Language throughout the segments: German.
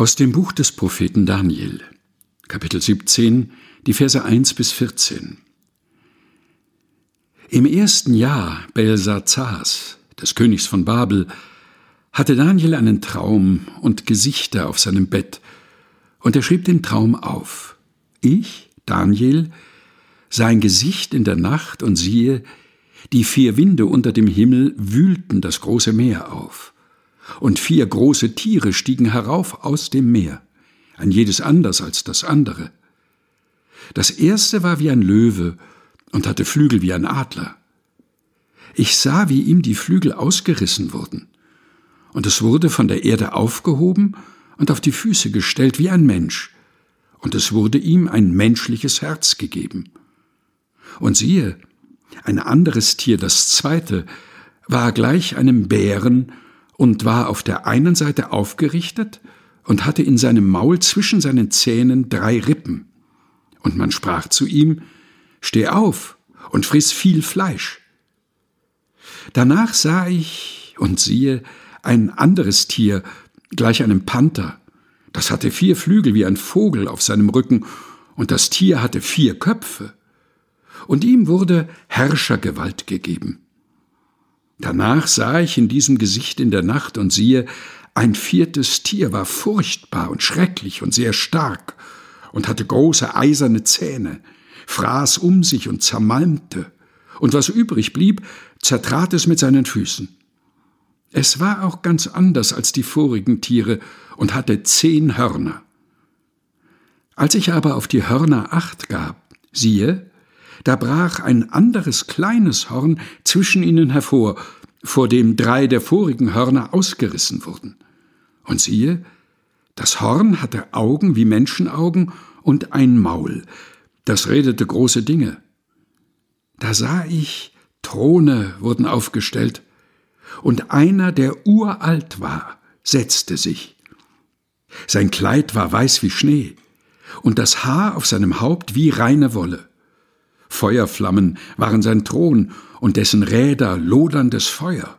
Aus dem Buch des Propheten Daniel, Kapitel 17, die Verse 1 bis 14. Im ersten Jahr Belsazars, des Königs von Babel, hatte Daniel einen Traum und Gesichter auf seinem Bett, und er schrieb den Traum auf. Ich, Daniel, sah ein Gesicht in der Nacht und siehe, die vier Winde unter dem Himmel wühlten das große Meer auf und vier große Tiere stiegen herauf aus dem Meer, ein jedes anders als das andere. Das erste war wie ein Löwe und hatte Flügel wie ein Adler. Ich sah, wie ihm die Flügel ausgerissen wurden, und es wurde von der Erde aufgehoben und auf die Füße gestellt wie ein Mensch, und es wurde ihm ein menschliches Herz gegeben. Und siehe, ein anderes Tier, das zweite, war gleich einem Bären und war auf der einen Seite aufgerichtet und hatte in seinem Maul zwischen seinen Zähnen drei Rippen. Und man sprach zu ihm, Steh auf und friss viel Fleisch. Danach sah ich und siehe ein anderes Tier, gleich einem Panther. Das hatte vier Flügel wie ein Vogel auf seinem Rücken, und das Tier hatte vier Köpfe. Und ihm wurde Herrschergewalt gegeben. Danach sah ich in diesem Gesicht in der Nacht und siehe, ein viertes Tier war furchtbar und schrecklich und sehr stark und hatte große eiserne Zähne, fraß um sich und zermalmte, und was übrig blieb, zertrat es mit seinen Füßen. Es war auch ganz anders als die vorigen Tiere und hatte zehn Hörner. Als ich aber auf die Hörner acht gab, siehe, da brach ein anderes kleines Horn zwischen ihnen hervor, vor dem drei der vorigen Hörner ausgerissen wurden. Und siehe, das Horn hatte Augen wie Menschenaugen und ein Maul, das redete große Dinge. Da sah ich, Throne wurden aufgestellt, und einer, der uralt war, setzte sich. Sein Kleid war weiß wie Schnee, und das Haar auf seinem Haupt wie reine Wolle. Feuerflammen waren sein Thron und dessen Räder loderndes Feuer.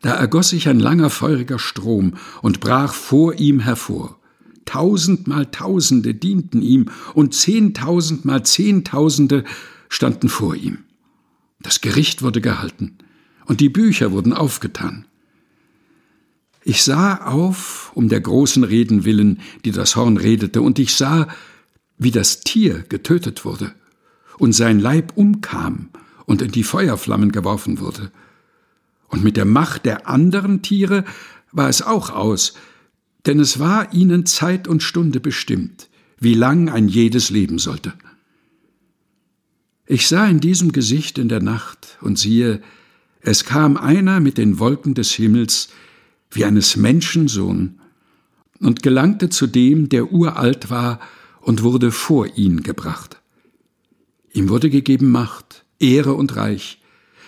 Da ergoss sich ein langer feuriger Strom und brach vor ihm hervor. Tausendmal Tausende dienten ihm und zehntausendmal Zehntausende standen vor ihm. Das Gericht wurde gehalten und die Bücher wurden aufgetan. Ich sah auf um der großen Reden willen, die das Horn redete, und ich sah, wie das Tier getötet wurde und sein Leib umkam und in die Feuerflammen geworfen wurde. Und mit der Macht der anderen Tiere war es auch aus, denn es war ihnen Zeit und Stunde bestimmt, wie lang ein jedes leben sollte. Ich sah in diesem Gesicht in der Nacht, und siehe, es kam einer mit den Wolken des Himmels, wie eines Menschensohn, und gelangte zu dem, der uralt war, und wurde vor ihn gebracht. Ihm wurde gegeben Macht, Ehre und Reich,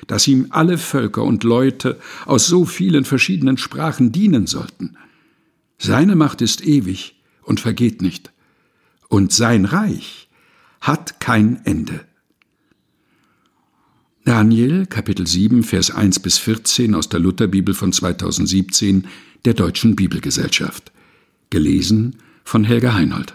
dass ihm alle Völker und Leute aus so vielen verschiedenen Sprachen dienen sollten. Seine Macht ist ewig und vergeht nicht, und sein Reich hat kein Ende. Daniel Kapitel 7 Vers 1 bis 14 aus der Lutherbibel von 2017 der Deutschen Bibelgesellschaft. Gelesen von Helga Heinold.